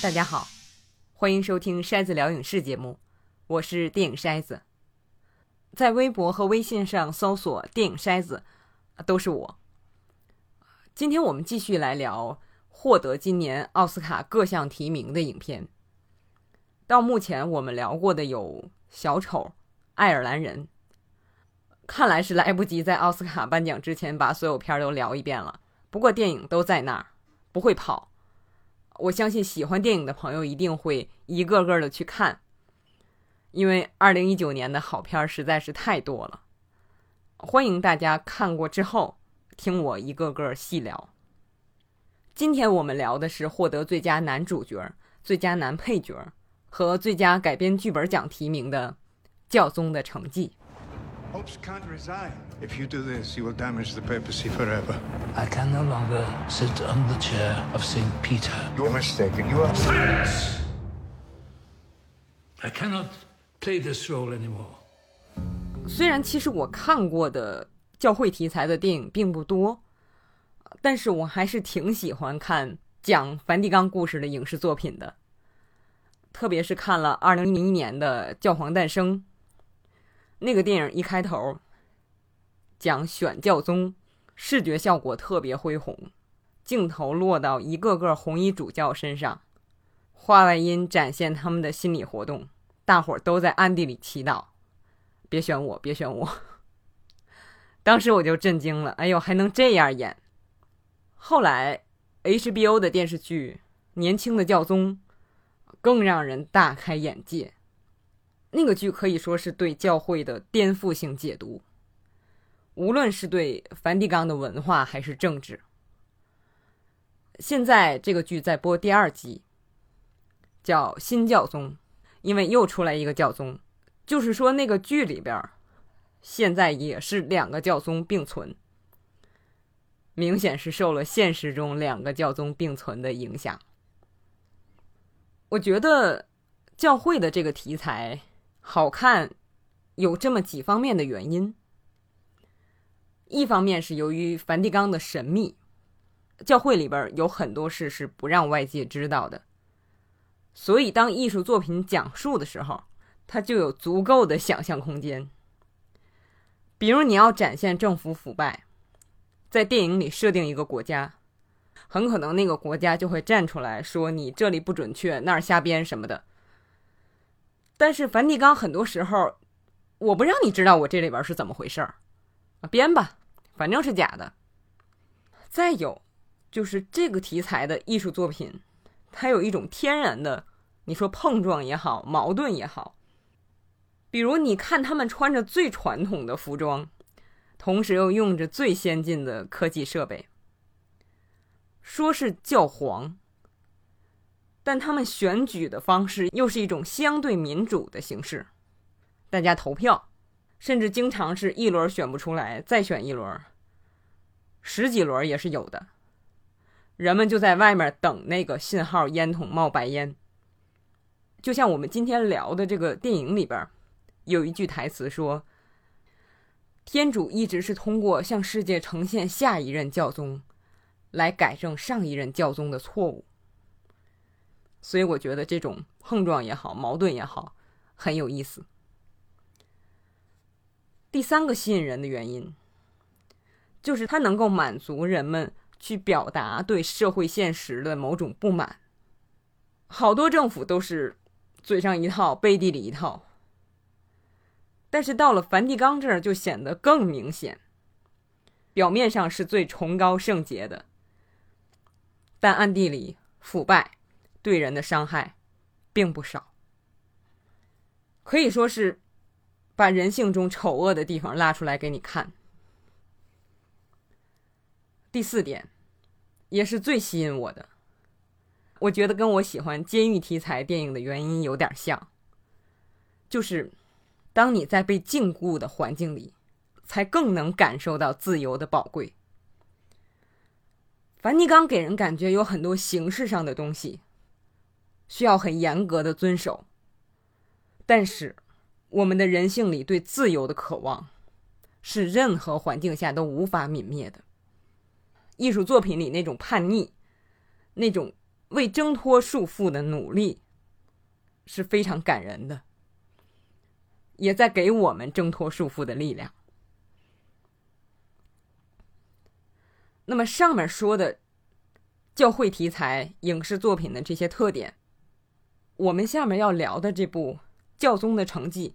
大家好，欢迎收听筛子聊影视节目，我是电影筛子。在微博和微信上搜索“电影筛子”，都是我。今天我们继续来聊获得今年奥斯卡各项提名的影片。到目前我们聊过的有《小丑》《爱尔兰人》，看来是来不及在奥斯卡颁奖之前把所有片儿都聊一遍了。不过电影都在那儿，不会跑。我相信喜欢电影的朋友一定会一个个的去看，因为二零一九年的好片实在是太多了。欢迎大家看过之后听我一个个细聊。今天我们聊的是获得最佳男主角、最佳男配角和最佳改编剧本奖提名的《教宗的成绩》。Popes can't resign. If you do this, you will damage the papacy forever. I can no longer sit on the chair of St. Peter. You're mistaken. You are. Silence! I cannot play this role anymore. 虽然其实我看过的教会题材的电影并不多，但是我还是挺喜欢看讲梵蒂冈故事的影视作品的。特别是看了二零零一年的《教皇诞生》，那个电影一开头讲选教宗，视觉效果特别恢宏，镜头落到一个个红衣主教身上，话外音展现他们的心理活动，大伙儿都在暗地里祈祷。别选我，别选我！当时我就震惊了，哎呦，还能这样演！后来 HBO 的电视剧《年轻的教宗》更让人大开眼界。那个剧可以说是对教会的颠覆性解读，无论是对梵蒂冈的文化还是政治。现在这个剧在播第二集，叫《新教宗》，因为又出来一个教宗。就是说，那个剧里边，现在也是两个教宗并存，明显是受了现实中两个教宗并存的影响。我觉得教会的这个题材好看，有这么几方面的原因。一方面是由于梵蒂冈的神秘，教会里边有很多事是不让外界知道的，所以当艺术作品讲述的时候。它就有足够的想象空间。比如，你要展现政府腐败，在电影里设定一个国家，很可能那个国家就会站出来说：“你这里不准确，那儿瞎编什么的。”但是梵蒂冈很多时候，我不让你知道我这里边是怎么回事儿，编吧，反正是假的。再有，就是这个题材的艺术作品，它有一种天然的，你说碰撞也好，矛盾也好。比如，你看他们穿着最传统的服装，同时又用着最先进的科技设备，说是教皇，但他们选举的方式又是一种相对民主的形式，大家投票，甚至经常是一轮选不出来，再选一轮，十几轮也是有的。人们就在外面等那个信号，烟筒冒白烟，就像我们今天聊的这个电影里边。有一句台词说：“天主一直是通过向世界呈现下一任教宗，来改正上一任教宗的错误。”所以我觉得这种碰撞也好，矛盾也好，很有意思。第三个吸引人的原因，就是它能够满足人们去表达对社会现实的某种不满。好多政府都是嘴上一套，背地里一套。但是到了梵蒂冈这儿就显得更明显。表面上是最崇高圣洁的，但暗地里腐败对人的伤害并不少。可以说是把人性中丑恶的地方拉出来给你看。第四点，也是最吸引我的，我觉得跟我喜欢监狱题材电影的原因有点像，就是。当你在被禁锢的环境里，才更能感受到自由的宝贵。梵蒂冈给人感觉有很多形式上的东西需要很严格的遵守，但是我们的人性里对自由的渴望是任何环境下都无法泯灭的。艺术作品里那种叛逆，那种为挣脱束缚的努力是非常感人的，也在给我们挣脱束缚的力量。那么上面说的教会题材影视作品的这些特点，我们下面要聊的这部《教宗的成绩》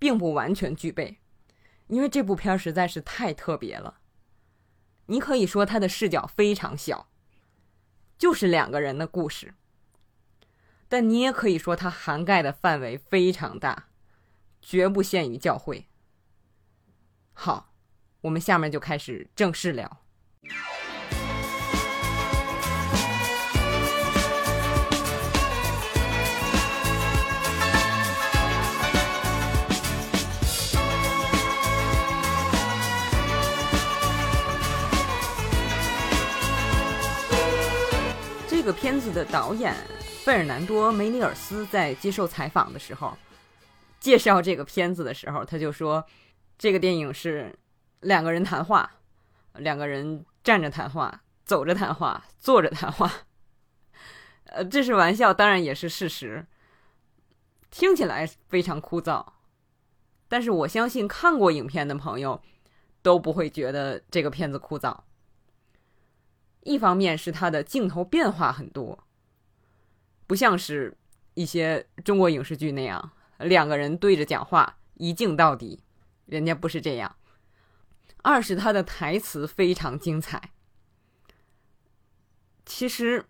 并不完全具备，因为这部片实在是太特别了。你可以说它的视角非常小，就是两个人的故事，但你也可以说它涵盖的范围非常大，绝不限于教会。好，我们下面就开始正式聊。个片子的导演费尔南多·梅尼尔斯在接受采访的时候，介绍这个片子的时候，他就说，这个电影是两个人谈话，两个人站着谈话，走着谈话，坐着谈话。呃，这是玩笑，当然也是事实。听起来非常枯燥，但是我相信看过影片的朋友都不会觉得这个片子枯燥。一方面是它的镜头变化很多，不像是一些中国影视剧那样两个人对着讲话一镜到底，人家不是这样。二是他的台词非常精彩。其实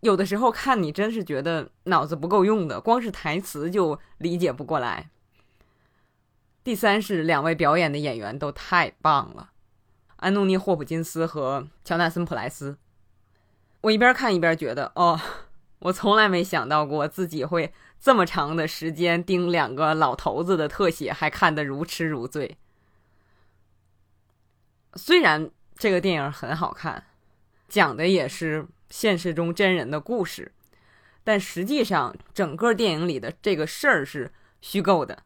有的时候看你真是觉得脑子不够用的，光是台词就理解不过来。第三是两位表演的演员都太棒了。安东尼·霍普金斯和乔纳森·普莱斯，我一边看一边觉得，哦，我从来没想到过自己会这么长的时间盯两个老头子的特写，还看得如痴如醉。虽然这个电影很好看，讲的也是现实中真人的故事，但实际上整个电影里的这个事儿是虚构的。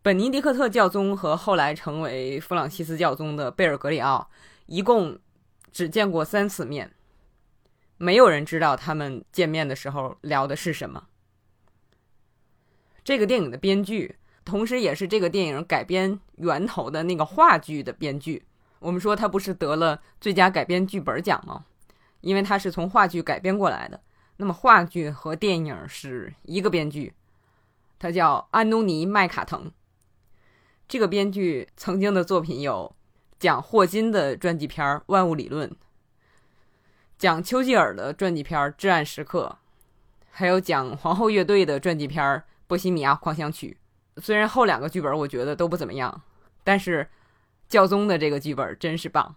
本尼迪克特教宗和后来成为弗朗西斯教宗的贝尔格里奥，一共只见过三次面，没有人知道他们见面的时候聊的是什么。这个电影的编剧，同时也是这个电影改编源头的那个话剧的编剧，我们说他不是得了最佳改编剧本奖吗？因为他是从话剧改编过来的。那么话剧和电影是一个编剧，他叫安东尼·麦卡腾。这个编剧曾经的作品有讲霍金的传记片《万物理论》，讲丘吉尔的传记片《至暗时刻》，还有讲皇后乐队的传记片《波西米亚狂想曲》。虽然后两个剧本我觉得都不怎么样，但是教宗的这个剧本真是棒。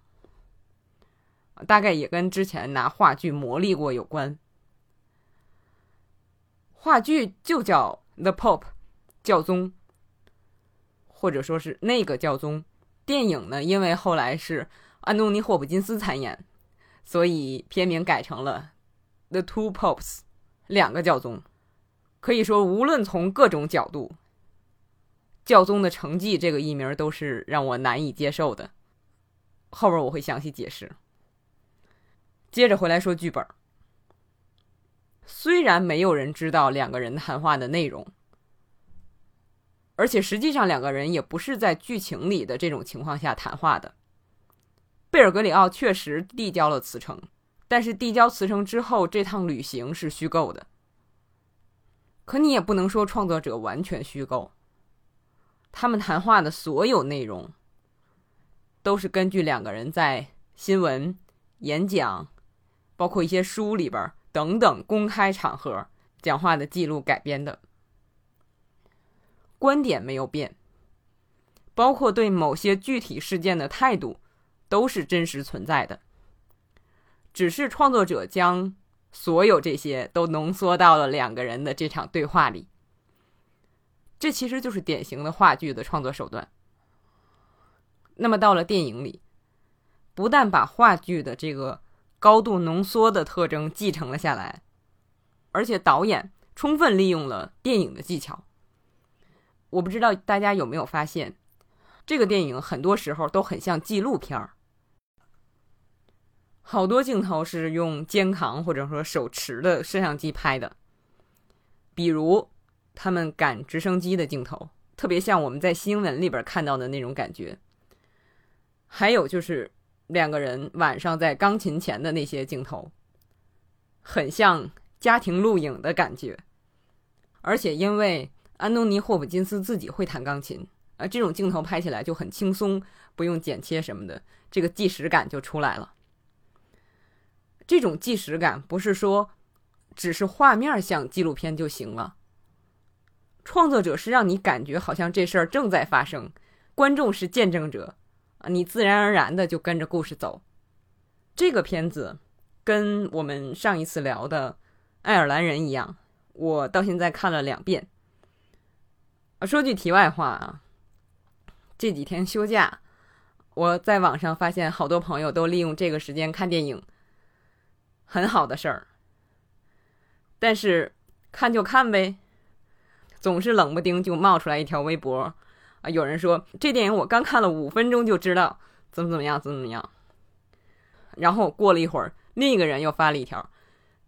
大概也跟之前拿话剧磨砺过有关。话剧就叫《The Pope》，教宗。或者说是那个教宗，电影呢？因为后来是安东尼·霍普金斯参演，所以片名改成了《The Two Popes》，两个教宗。可以说，无论从各种角度，教宗的成绩这个译名都是让我难以接受的。后边我会详细解释。接着回来说剧本，虽然没有人知道两个人谈话的内容。而且实际上，两个人也不是在剧情里的这种情况下谈话的。贝尔格里奥确实递交了辞呈，但是递交辞呈之后，这趟旅行是虚构的。可你也不能说创作者完全虚构。他们谈话的所有内容，都是根据两个人在新闻、演讲，包括一些书里边等等公开场合讲话的记录改编的。观点没有变，包括对某些具体事件的态度，都是真实存在的。只是创作者将所有这些都浓缩到了两个人的这场对话里。这其实就是典型的话剧的创作手段。那么到了电影里，不但把话剧的这个高度浓缩的特征继承了下来，而且导演充分利用了电影的技巧。我不知道大家有没有发现，这个电影很多时候都很像纪录片儿，好多镜头是用肩扛或者说手持的摄像机拍的，比如他们赶直升机的镜头，特别像我们在新闻里边看到的那种感觉。还有就是两个人晚上在钢琴前的那些镜头，很像家庭录影的感觉。而且因为安东尼·霍普金斯自己会弹钢琴，啊，这种镜头拍起来就很轻松，不用剪切什么的，这个纪实感就出来了。这种纪实感不是说只是画面像纪录片就行了，创作者是让你感觉好像这事儿正在发生，观众是见证者。啊，你自然而然的就跟着故事走。这个片子跟我们上一次聊的《爱尔兰人》一样，我到现在看了两遍。啊，说句题外话啊，这几天休假，我在网上发现好多朋友都利用这个时间看电影，很好的事儿。但是看就看呗，总是冷不丁就冒出来一条微博。啊！有人说这电影我刚看了五分钟就知道怎么怎么样，怎么怎么样。然后过了一会儿，另一个人又发了一条：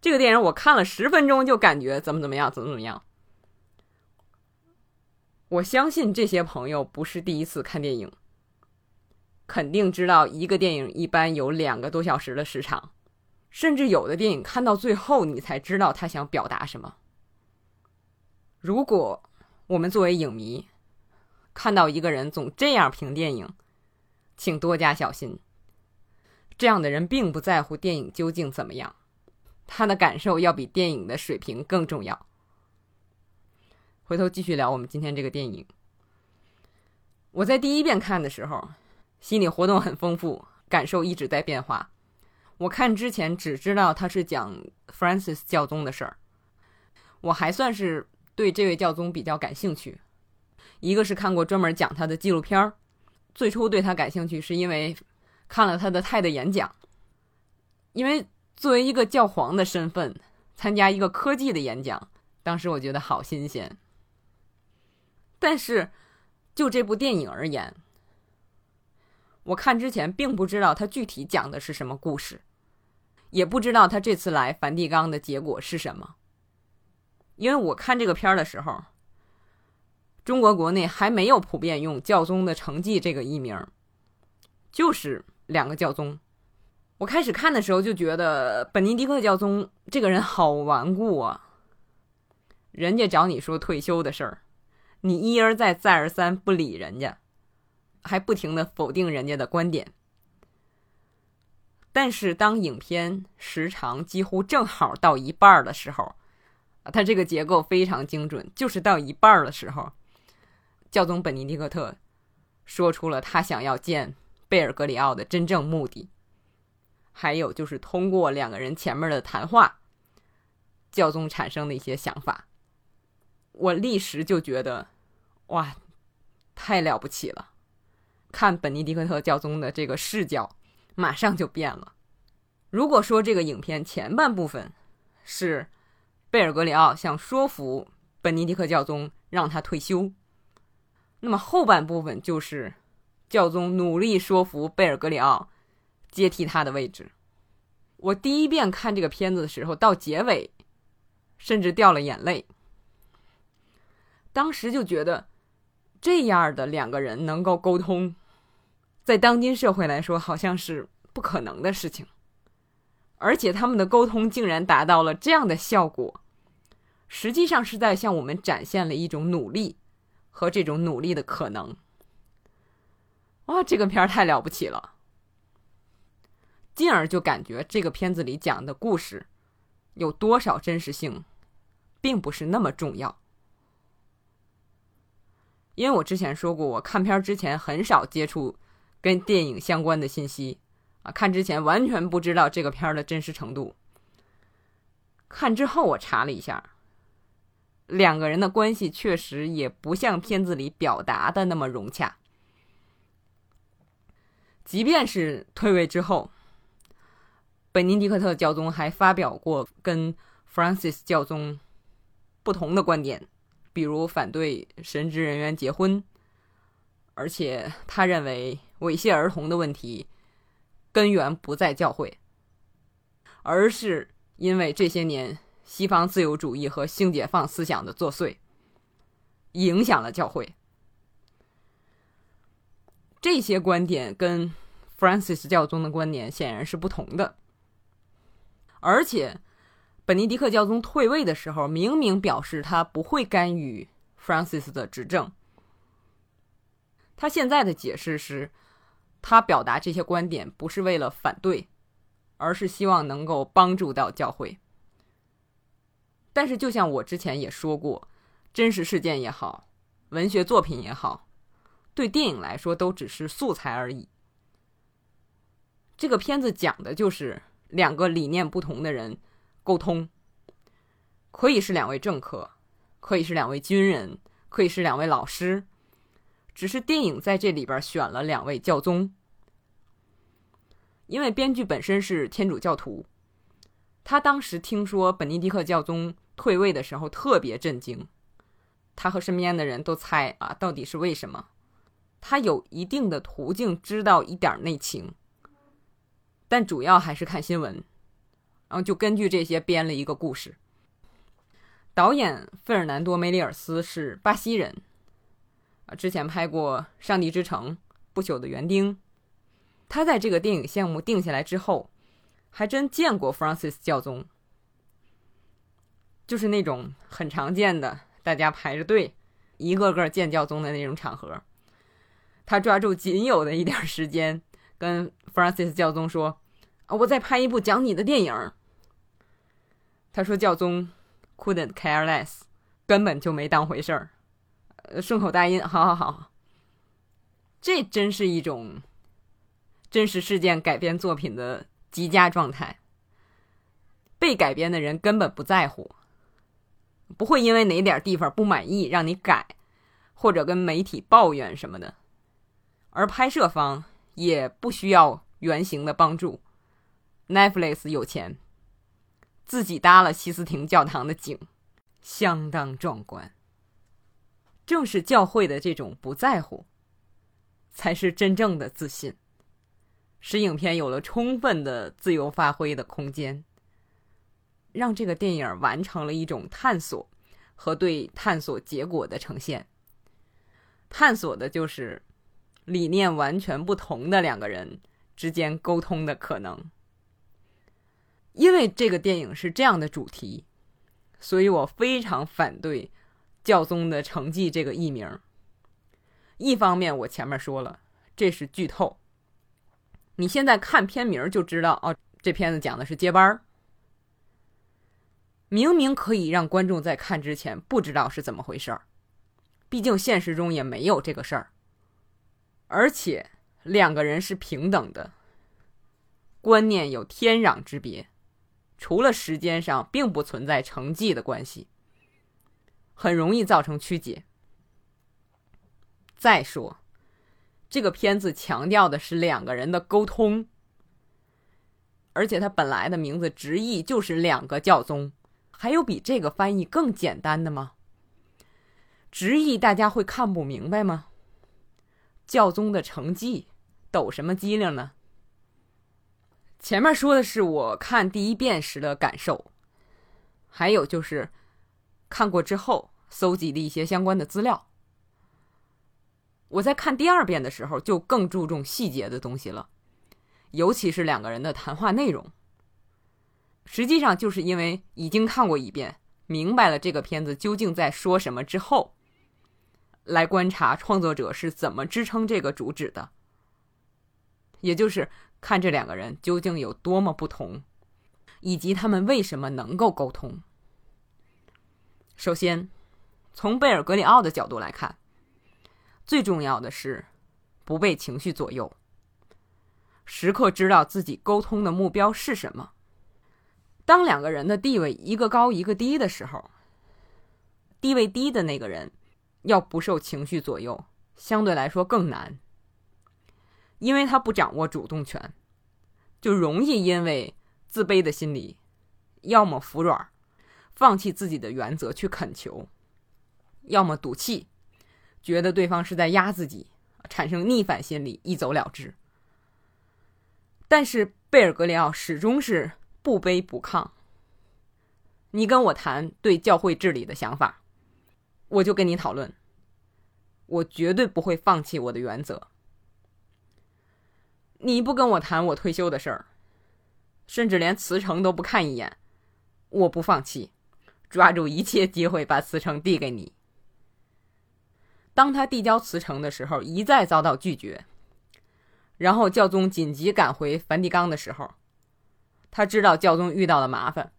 这个电影我看了十分钟就感觉怎么怎么样，怎么怎么样。我相信这些朋友不是第一次看电影，肯定知道一个电影一般有两个多小时的时长，甚至有的电影看到最后你才知道他想表达什么。如果我们作为影迷，看到一个人总这样评电影，请多加小心。这样的人并不在乎电影究竟怎么样，他的感受要比电影的水平更重要。回头继续聊我们今天这个电影。我在第一遍看的时候，心理活动很丰富，感受一直在变化。我看之前只知道他是讲 Francis 教宗的事儿，我还算是对这位教宗比较感兴趣。一个是看过专门讲他的纪录片儿，最初对他感兴趣是因为看了他的泰的演讲，因为作为一个教皇的身份参加一个科技的演讲，当时我觉得好新鲜。但是就这部电影而言，我看之前并不知道他具体讲的是什么故事，也不知道他这次来梵蒂冈的结果是什么，因为我看这个片儿的时候。中国国内还没有普遍用“教宗的成绩”这个艺名，就是两个教宗。我开始看的时候就觉得本尼迪克教宗这个人好顽固啊！人家找你说退休的事儿，你一而再再而三不理人家，还不停的否定人家的观点。但是当影片时长几乎正好到一半的时候，啊，它这个结构非常精准，就是到一半的时候。教宗本尼迪克特说出了他想要见贝尔格里奥的真正目的，还有就是通过两个人前面的谈话，教宗产生的一些想法。我立时就觉得，哇，太了不起了！看本尼迪克特教宗的这个视角，马上就变了。如果说这个影片前半部分是贝尔格里奥想说服本尼迪克教宗让他退休。那么后半部分就是教宗努力说服贝尔格里奥接替他的位置。我第一遍看这个片子的时候，到结尾甚至掉了眼泪。当时就觉得这样的两个人能够沟通，在当今社会来说好像是不可能的事情，而且他们的沟通竟然达到了这样的效果，实际上是在向我们展现了一种努力。和这种努力的可能，哇，这个片儿太了不起了！进而就感觉这个片子里讲的故事有多少真实性，并不是那么重要。因为我之前说过，我看片之前很少接触跟电影相关的信息啊，看之前完全不知道这个片的真实程度。看之后我查了一下。两个人的关系确实也不像片子里表达的那么融洽。即便是退位之后，本尼迪克特教宗还发表过跟 Francis 教宗不同的观点，比如反对神职人员结婚，而且他认为猥亵儿童的问题根源不在教会，而是因为这些年西方自由主义和性解放思想的作祟，影响了教会。这些观点跟 Francis 教宗的观点显然是不同的，而且本尼迪克教宗退位的时候，明明表示他不会干预 Francis 的执政。他现在的解释是，他表达这些观点不是为了反对，而是希望能够帮助到教会。但是，就像我之前也说过，真实事件也好，文学作品也好。对电影来说，都只是素材而已。这个片子讲的就是两个理念不同的人沟通，可以是两位政客，可以是两位军人，可以是两位老师，只是电影在这里边选了两位教宗，因为编剧本身是天主教徒，他当时听说本尼迪克教宗退位的时候特别震惊，他和身边的人都猜啊，到底是为什么？他有一定的途径知道一点内情，但主要还是看新闻，然后就根据这些编了一个故事。导演费尔南多·梅里尔斯是巴西人，啊，之前拍过《上帝之城》《不朽的园丁》。他在这个电影项目定下来之后，还真见过 Francis 教宗，就是那种很常见的，大家排着队，一个个见教宗的那种场合。他抓住仅有的一点时间，跟 Francis 教宗说：“，我再拍一部讲你的电影。”他说教宗 couldn't care less，根本就没当回事儿，顺口答应：“好好好。”这真是一种真实事件改编作品的极佳状态。被改编的人根本不在乎，不会因为哪点地方不满意让你改，或者跟媒体抱怨什么的。而拍摄方也不需要原型的帮助，Netflix 有钱，自己搭了西斯廷教堂的景，相当壮观。正是教会的这种不在乎，才是真正的自信，使影片有了充分的自由发挥的空间，让这个电影完成了一种探索和对探索结果的呈现。探索的就是。理念完全不同的两个人之间沟通的可能，因为这个电影是这样的主题，所以我非常反对“教宗的成绩”这个艺名。一方面，我前面说了，这是剧透。你现在看片名就知道，哦，这片子讲的是接班儿，明明可以让观众在看之前不知道是怎么回事儿，毕竟现实中也没有这个事儿。而且两个人是平等的，观念有天壤之别，除了时间上并不存在成绩的关系，很容易造成曲解。再说，这个片子强调的是两个人的沟通，而且它本来的名字直译就是两个教宗，还有比这个翻译更简单的吗？直译大家会看不明白吗？教宗的成绩，抖什么机灵呢？前面说的是我看第一遍时的感受，还有就是看过之后搜集的一些相关的资料。我在看第二遍的时候就更注重细节的东西了，尤其是两个人的谈话内容。实际上就是因为已经看过一遍，明白了这个片子究竟在说什么之后。来观察创作者是怎么支撑这个主旨的，也就是看这两个人究竟有多么不同，以及他们为什么能够沟通。首先，从贝尔格里奥的角度来看，最重要的是不被情绪左右，时刻知道自己沟通的目标是什么。当两个人的地位一个高一个低的时候，地位低的那个人。要不受情绪左右，相对来说更难，因为他不掌握主动权，就容易因为自卑的心理，要么服软，放弃自己的原则去恳求，要么赌气，觉得对方是在压自己，产生逆反心理，一走了之。但是贝尔格里奥始终是不卑不亢。你跟我谈对教会治理的想法，我就跟你讨论。我绝对不会放弃我的原则。你不跟我谈我退休的事儿，甚至连辞呈都不看一眼，我不放弃，抓住一切机会把辞呈递给你。当他递交辞呈的时候，一再遭到拒绝。然后教宗紧急赶回梵蒂冈的时候，他知道教宗遇到了麻烦，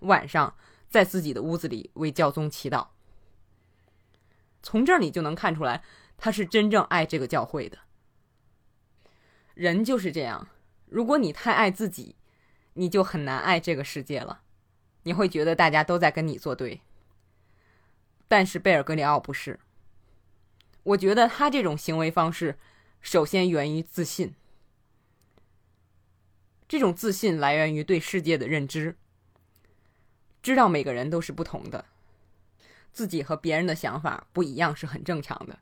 晚上在自己的屋子里为教宗祈祷。从这儿你就能看出来，他是真正爱这个教会的。人就是这样，如果你太爱自己，你就很难爱这个世界了。你会觉得大家都在跟你作对。但是贝尔格里奥不是，我觉得他这种行为方式。首先源于自信，这种自信来源于对世界的认知，知道每个人都是不同的，自己和别人的想法不一样是很正常的，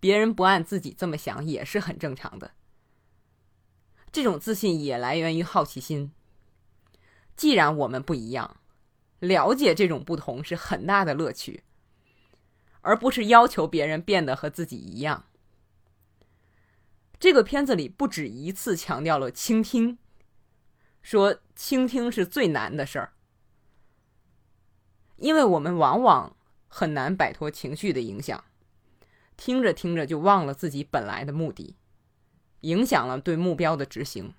别人不按自己这么想也是很正常的。这种自信也来源于好奇心。既然我们不一样，了解这种不同是很大的乐趣，而不是要求别人变得和自己一样。这个片子里不止一次强调了倾听，说倾听是最难的事儿，因为我们往往很难摆脱情绪的影响，听着听着就忘了自己本来的目的，影响了对目标的执行。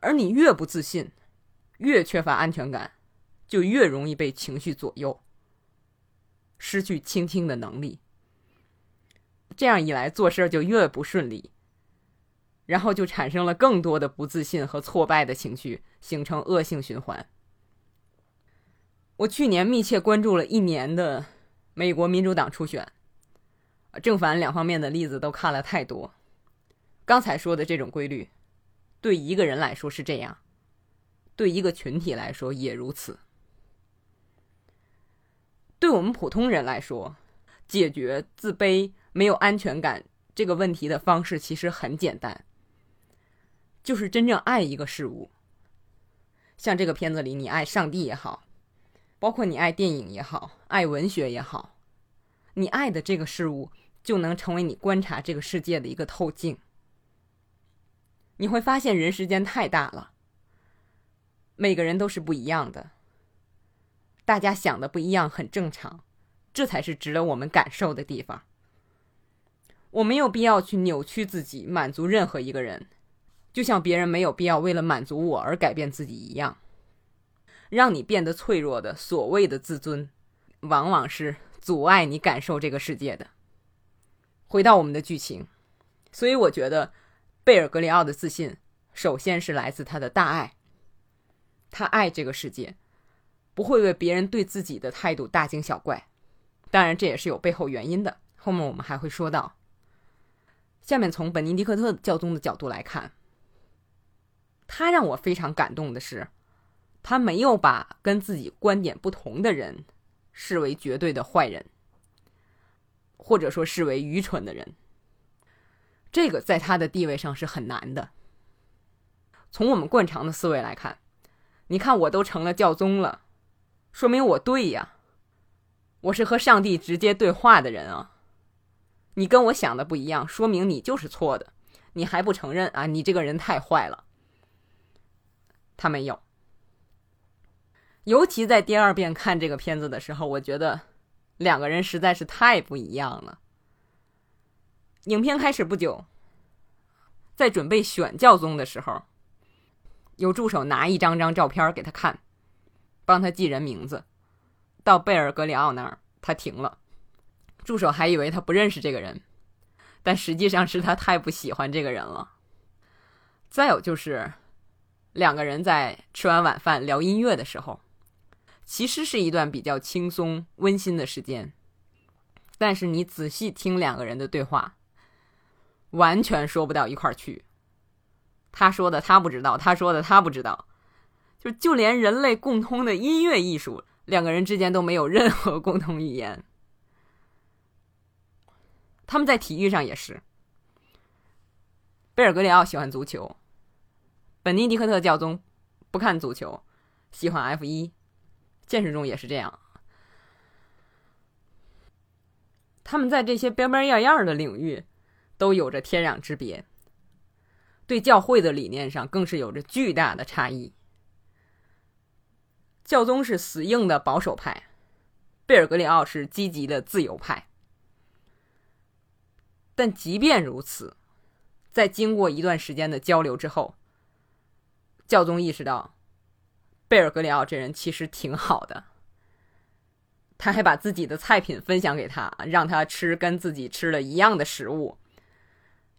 而你越不自信，越缺乏安全感，就越容易被情绪左右，失去倾听的能力。这样一来，做事就越不顺利，然后就产生了更多的不自信和挫败的情绪，形成恶性循环。我去年密切关注了一年的美国民主党初选，正反两方面的例子都看了太多。刚才说的这种规律，对一个人来说是这样，对一个群体来说也如此。对我们普通人来说，解决自卑。没有安全感这个问题的方式其实很简单，就是真正爱一个事物。像这个片子里，你爱上帝也好，包括你爱电影也好，爱文学也好，你爱的这个事物就能成为你观察这个世界的一个透镜。你会发现人世间太大了，每个人都是不一样的，大家想的不一样很正常，这才是值得我们感受的地方。我没有必要去扭曲自己，满足任何一个人，就像别人没有必要为了满足我而改变自己一样。让你变得脆弱的所谓的自尊，往往是阻碍你感受这个世界的。回到我们的剧情，所以我觉得贝尔格里奥的自信，首先是来自他的大爱。他爱这个世界，不会为别人对自己的态度大惊小怪。当然，这也是有背后原因的，后面我们还会说到。下面从本尼迪克特教宗的角度来看，他让我非常感动的是，他没有把跟自己观点不同的人视为绝对的坏人，或者说视为愚蠢的人。这个在他的地位上是很难的。从我们惯常的思维来看，你看我都成了教宗了，说明我对呀，我是和上帝直接对话的人啊。你跟我想的不一样，说明你就是错的。你还不承认啊？你这个人太坏了。他没有。尤其在第二遍看这个片子的时候，我觉得两个人实在是太不一样了。影片开始不久，在准备选教宗的时候，有助手拿一张张照片给他看，帮他记人名字。到贝尔格里奥那儿，他停了。助手还以为他不认识这个人，但实际上是他太不喜欢这个人了。再有就是，两个人在吃完晚饭聊音乐的时候，其实是一段比较轻松温馨的时间。但是你仔细听两个人的对话，完全说不到一块儿去。他说的他不知道，他说的他不知道，就就连人类共通的音乐艺术，两个人之间都没有任何共同语言。他们在体育上也是。贝尔格里奥喜欢足球，本尼迪克特教宗不看足球，喜欢 F 一，现实中也是这样。他们在这些边边样样的领域都有着天壤之别，对教会的理念上更是有着巨大的差异。教宗是死硬的保守派，贝尔格里奥是积极的自由派。但即便如此，在经过一段时间的交流之后，教宗意识到，贝尔格里奥这人其实挺好的。他还把自己的菜品分享给他，让他吃跟自己吃了一样的食物。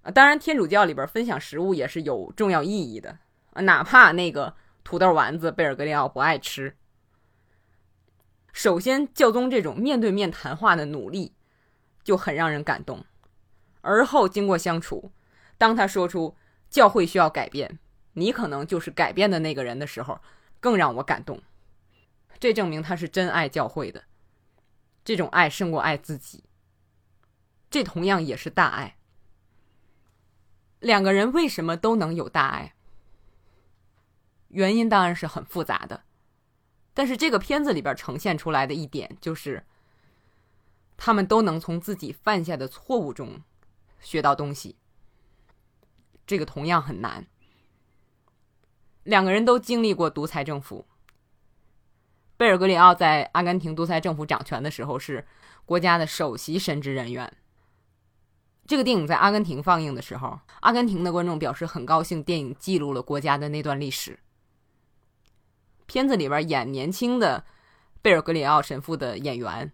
啊，当然，天主教里边分享食物也是有重要意义的啊，哪怕那个土豆丸子贝尔格里奥不爱吃。首先，教宗这种面对面谈话的努力就很让人感动。而后经过相处，当他说出教会需要改变，你可能就是改变的那个人的时候，更让我感动。这证明他是真爱教会的，这种爱胜过爱自己。这同样也是大爱。两个人为什么都能有大爱？原因当然是很复杂的，但是这个片子里边呈现出来的一点就是，他们都能从自己犯下的错误中。学到东西，这个同样很难。两个人都经历过独裁政府。贝尔格里奥在阿根廷独裁政府掌权的时候是国家的首席神职人员。这个电影在阿根廷放映的时候，阿根廷的观众表示很高兴，电影记录了国家的那段历史。片子里边演年轻的贝尔格里奥神父的演员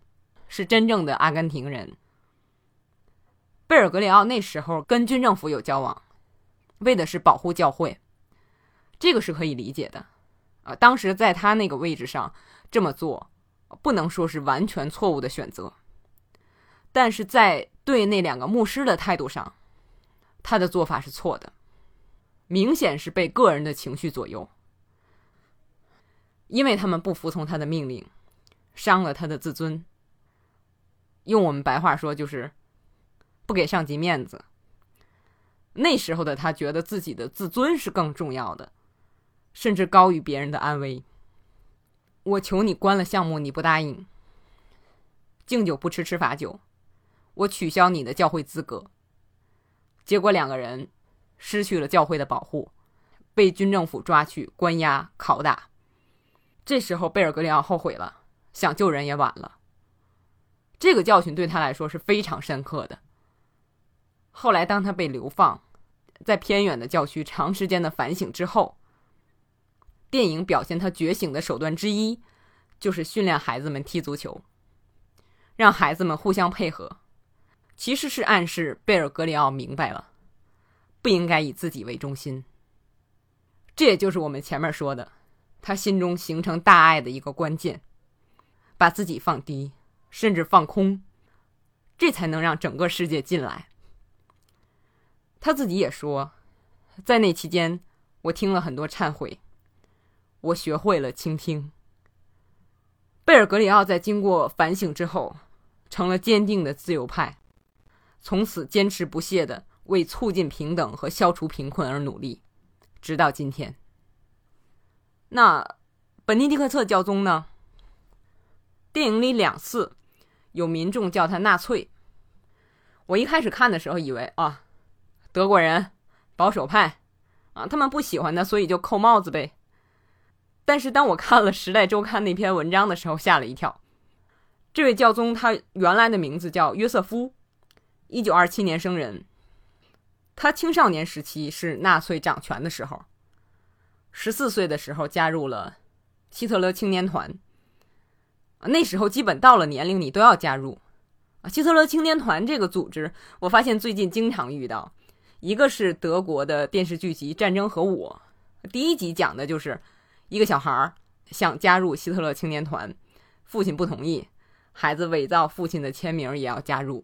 是真正的阿根廷人。贝尔格里奥那时候跟军政府有交往，为的是保护教会，这个是可以理解的。啊，当时在他那个位置上这么做，不能说是完全错误的选择。但是在对那两个牧师的态度上，他的做法是错的，明显是被个人的情绪左右，因为他们不服从他的命令，伤了他的自尊。用我们白话说就是。不给上级面子，那时候的他觉得自己的自尊是更重要的，甚至高于别人的安危。我求你关了项目，你不答应，敬酒不吃吃罚酒，我取消你的教会资格。结果两个人失去了教会的保护，被军政府抓去关押拷打。这时候贝尔格里奥后悔了，想救人也晚了。这个教训对他来说是非常深刻的。后来，当他被流放，在偏远的教区长时间的反省之后，电影表现他觉醒的手段之一，就是训练孩子们踢足球，让孩子们互相配合，其实是暗示贝尔格里奥明白了，不应该以自己为中心。这也就是我们前面说的，他心中形成大爱的一个关键，把自己放低，甚至放空，这才能让整个世界进来。他自己也说，在那期间，我听了很多忏悔，我学会了倾听。贝尔格里奥在经过反省之后，成了坚定的自由派，从此坚持不懈的为促进平等和消除贫困而努力，直到今天。那本尼迪克特教宗呢？电影里两次有民众叫他纳粹，我一开始看的时候以为啊。德国人，保守派，啊，他们不喜欢他，所以就扣帽子呗。但是当我看了《时代周刊》那篇文章的时候，吓了一跳。这位教宗他原来的名字叫约瑟夫，一九二七年生人。他青少年时期是纳粹掌权的时候，十四岁的时候加入了希特勒青年团。那时候基本到了年龄，你都要加入。希特勒青年团这个组织，我发现最近经常遇到。一个是德国的电视剧集《战争和我》，第一集讲的就是一个小孩儿想加入希特勒青年团，父亲不同意，孩子伪造父亲的签名也要加入。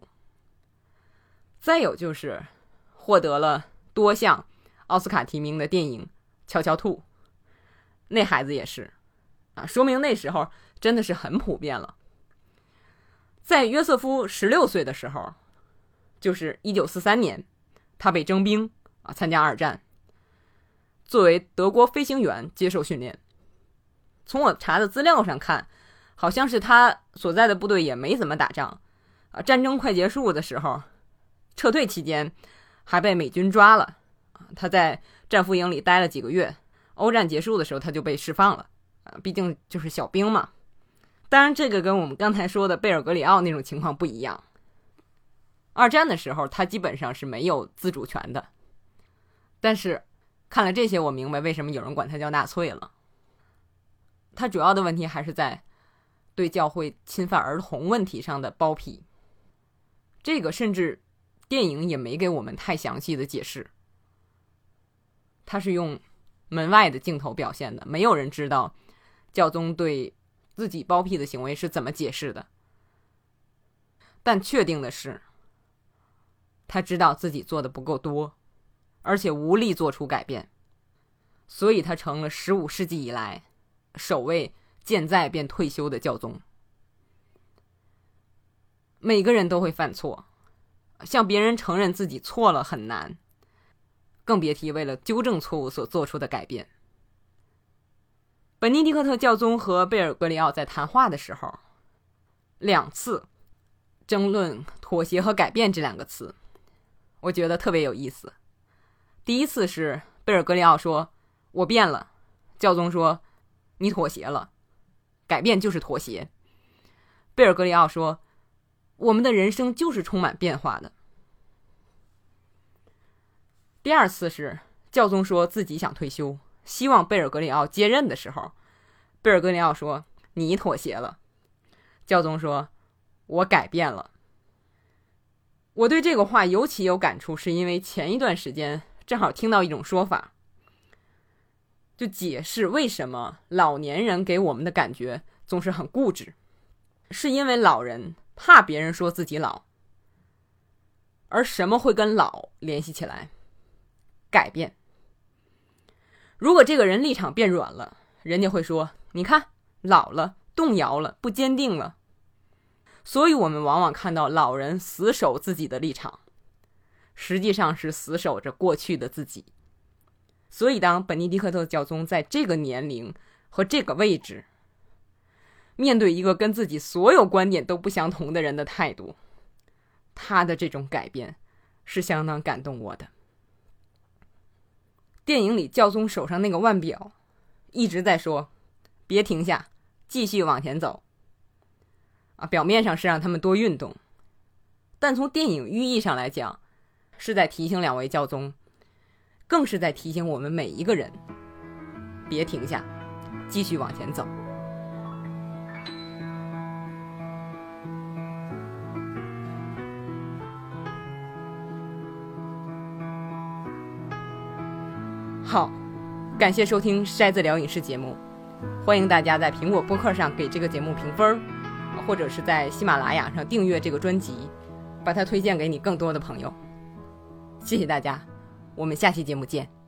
再有就是获得了多项奥斯卡提名的电影《悄悄兔》，那孩子也是啊，说明那时候真的是很普遍了。在约瑟夫十六岁的时候，就是一九四三年。他被征兵啊，参加二战。作为德国飞行员接受训练。从我查的资料上看，好像是他所在的部队也没怎么打仗啊。战争快结束的时候，撤退期间还被美军抓了。他在战俘营里待了几个月，欧战结束的时候他就被释放了啊。毕竟就是小兵嘛。当然，这个跟我们刚才说的贝尔格里奥那种情况不一样。二战的时候，他基本上是没有自主权的。但是，看了这些，我明白为什么有人管他叫纳粹了。他主要的问题还是在对教会侵犯儿童问题上的包庇。这个甚至电影也没给我们太详细的解释。他是用门外的镜头表现的，没有人知道教宗对自己包庇的行为是怎么解释的。但确定的是。他知道自己做的不够多，而且无力做出改变，所以他成了十五世纪以来首位健在便退休的教宗。每个人都会犯错，向别人承认自己错了很难，更别提为了纠正错误所做出的改变。本尼迪克特教宗和贝尔格里奥在谈话的时候，两次争论“妥协”和“改变”这两个词。我觉得特别有意思。第一次是贝尔格里奥说：“我变了。”教宗说：“你妥协了。”改变就是妥协。贝尔格里奥说：“我们的人生就是充满变化的。”第二次是教宗说自己想退休，希望贝尔格里奥接任的时候，贝尔格里奥说：“你妥协了。”教宗说：“我改变了。”我对这个话尤其有感触，是因为前一段时间正好听到一种说法，就解释为什么老年人给我们的感觉总是很固执，是因为老人怕别人说自己老。而什么会跟老联系起来？改变。如果这个人立场变软了，人家会说：“你看，老了，动摇了，不坚定了。”所以，我们往往看到老人死守自己的立场，实际上是死守着过去的自己。所以，当本尼迪克特教宗在这个年龄和这个位置，面对一个跟自己所有观点都不相同的人的态度，他的这种改变是相当感动我的。电影里，教宗手上那个腕表一直在说：“别停下，继续往前走。”啊，表面上是让他们多运动，但从电影寓意上来讲，是在提醒两位教宗，更是在提醒我们每一个人，别停下，继续往前走。好，感谢收听筛子聊影视节目，欢迎大家在苹果播客上给这个节目评分。或者是在喜马拉雅上订阅这个专辑，把它推荐给你更多的朋友。谢谢大家，我们下期节目见。